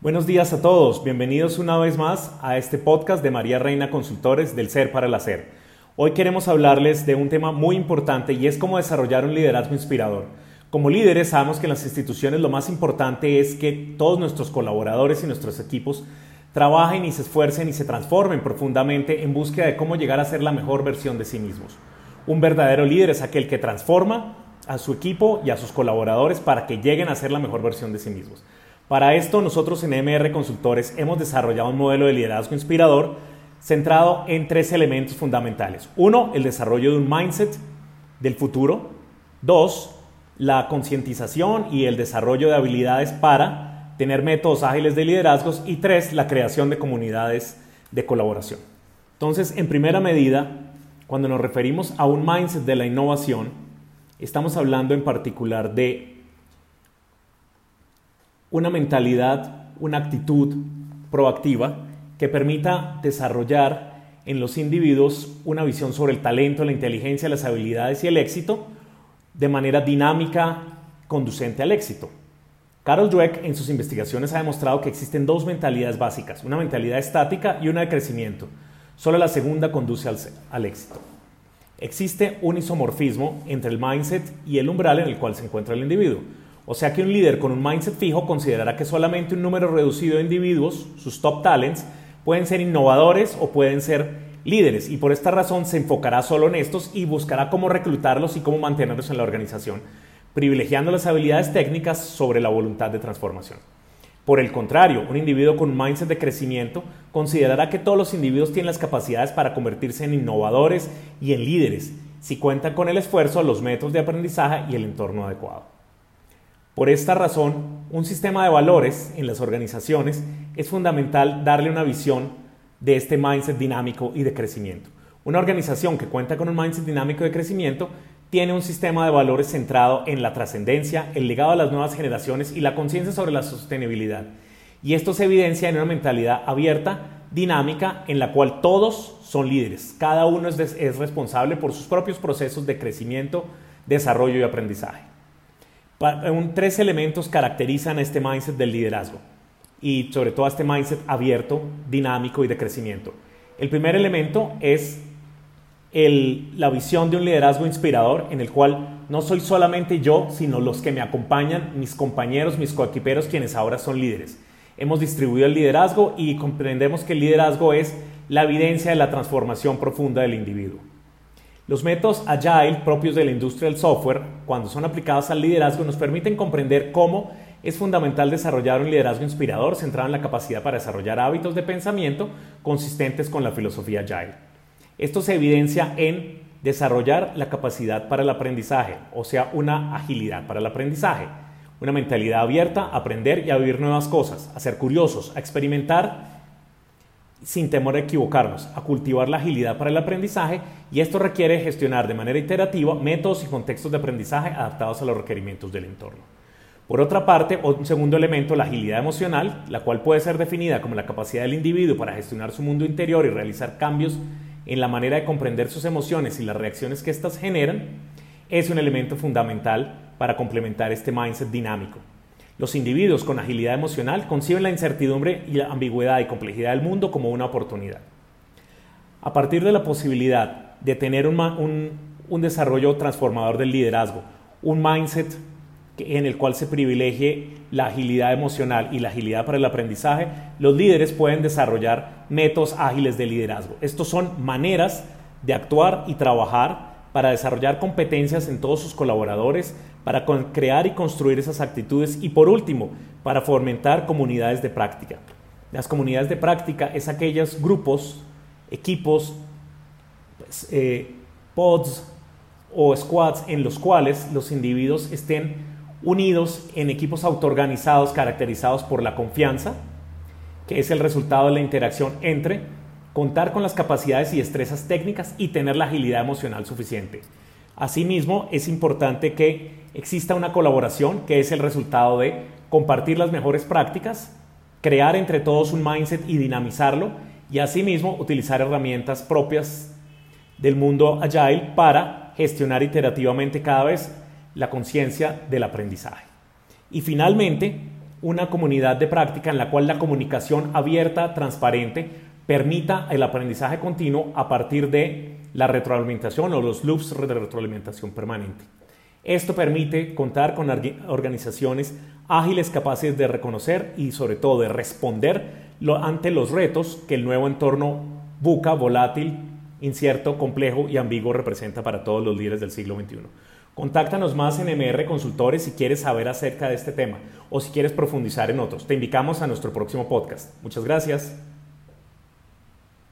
Buenos días a todos, bienvenidos una vez más a este podcast de María Reina Consultores del Ser para el Hacer. Hoy queremos hablarles de un tema muy importante y es cómo desarrollar un liderazgo inspirador. Como líderes sabemos que en las instituciones lo más importante es que todos nuestros colaboradores y nuestros equipos trabajen y se esfuercen y se transformen profundamente en búsqueda de cómo llegar a ser la mejor versión de sí mismos. Un verdadero líder es aquel que transforma a su equipo y a sus colaboradores para que lleguen a ser la mejor versión de sí mismos. Para esto nosotros en MR Consultores hemos desarrollado un modelo de liderazgo inspirador centrado en tres elementos fundamentales. Uno, el desarrollo de un mindset del futuro. Dos, la concientización y el desarrollo de habilidades para tener métodos ágiles de liderazgos. Y tres, la creación de comunidades de colaboración. Entonces, en primera medida, cuando nos referimos a un mindset de la innovación, estamos hablando en particular de una mentalidad, una actitud proactiva que permita desarrollar en los individuos una visión sobre el talento, la inteligencia, las habilidades y el éxito de manera dinámica, conducente al éxito. Carol Dweck en sus investigaciones ha demostrado que existen dos mentalidades básicas, una mentalidad estática y una de crecimiento. Solo la segunda conduce al, al éxito. Existe un isomorfismo entre el mindset y el umbral en el cual se encuentra el individuo. O sea que un líder con un mindset fijo considerará que solamente un número reducido de individuos, sus top talents, pueden ser innovadores o pueden ser líderes y por esta razón se enfocará solo en estos y buscará cómo reclutarlos y cómo mantenerlos en la organización, privilegiando las habilidades técnicas sobre la voluntad de transformación. Por el contrario, un individuo con mindset de crecimiento considerará que todos los individuos tienen las capacidades para convertirse en innovadores y en líderes si cuentan con el esfuerzo, los métodos de aprendizaje y el entorno adecuado. Por esta razón, un sistema de valores en las organizaciones es fundamental darle una visión de este mindset dinámico y de crecimiento. Una organización que cuenta con un mindset dinámico de crecimiento tiene un sistema de valores centrado en la trascendencia, el legado a las nuevas generaciones y la conciencia sobre la sostenibilidad. Y esto se evidencia en una mentalidad abierta, dinámica, en la cual todos son líderes. Cada uno es, es responsable por sus propios procesos de crecimiento, desarrollo y aprendizaje tres elementos caracterizan este mindset del liderazgo y sobre todo este mindset abierto, dinámico y de crecimiento. El primer elemento es la visión de un liderazgo inspirador en el cual no soy solamente yo, sino los que me acompañan, mis compañeros, mis coequiperos, quienes ahora son líderes. Hemos distribuido el liderazgo y comprendemos que el liderazgo es la evidencia de la transformación profunda del individuo. Los métodos Agile propios de la industria del software, cuando son aplicados al liderazgo, nos permiten comprender cómo es fundamental desarrollar un liderazgo inspirador centrado en la capacidad para desarrollar hábitos de pensamiento consistentes con la filosofía Agile. Esto se evidencia en desarrollar la capacidad para el aprendizaje, o sea, una agilidad para el aprendizaje, una mentalidad abierta a aprender y a vivir nuevas cosas, a ser curiosos, a experimentar sin temor a equivocarnos, a cultivar la agilidad para el aprendizaje y esto requiere gestionar de manera iterativa métodos y contextos de aprendizaje adaptados a los requerimientos del entorno. Por otra parte, un segundo elemento, la agilidad emocional, la cual puede ser definida como la capacidad del individuo para gestionar su mundo interior y realizar cambios en la manera de comprender sus emociones y las reacciones que éstas generan, es un elemento fundamental para complementar este mindset dinámico. Los individuos con agilidad emocional conciben la incertidumbre y la ambigüedad y complejidad del mundo como una oportunidad. A partir de la posibilidad de tener un, desarrollo transformador del liderazgo, un mindset en el cual se privilegie la agilidad emocional y la agilidad para el aprendizaje, los líderes pueden desarrollar métodos ágiles de liderazgo. Estos son maneras de actuar y trabajar para desarrollar competencias en todos sus colaboradores, para crear y construir esas actitudes y por último, para fomentar comunidades de práctica. Las comunidades de práctica es aquellos grupos, equipos, pues, eh, pods o squads en los cuales los individuos estén unidos en equipos autoorganizados caracterizados por la confianza, que es el resultado de la interacción entre contar con las capacidades y destrezas técnicas y tener la agilidad emocional suficiente. Asimismo, es importante que exista una colaboración que es el resultado de compartir las mejores prácticas, crear entre todos un mindset y dinamizarlo y asimismo utilizar herramientas propias del mundo agile para gestionar iterativamente cada vez la conciencia del aprendizaje. Y finalmente, una comunidad de práctica en la cual la comunicación abierta, transparente, permita el aprendizaje continuo a partir de la retroalimentación o los loops de retroalimentación permanente. Esto permite contar con organizaciones ágiles capaces de reconocer y sobre todo de responder ante los retos que el nuevo entorno buca, volátil, incierto, complejo y ambiguo representa para todos los líderes del siglo XXI. Contáctanos más en MR Consultores si quieres saber acerca de este tema o si quieres profundizar en otros. Te invitamos a nuestro próximo podcast. Muchas gracias.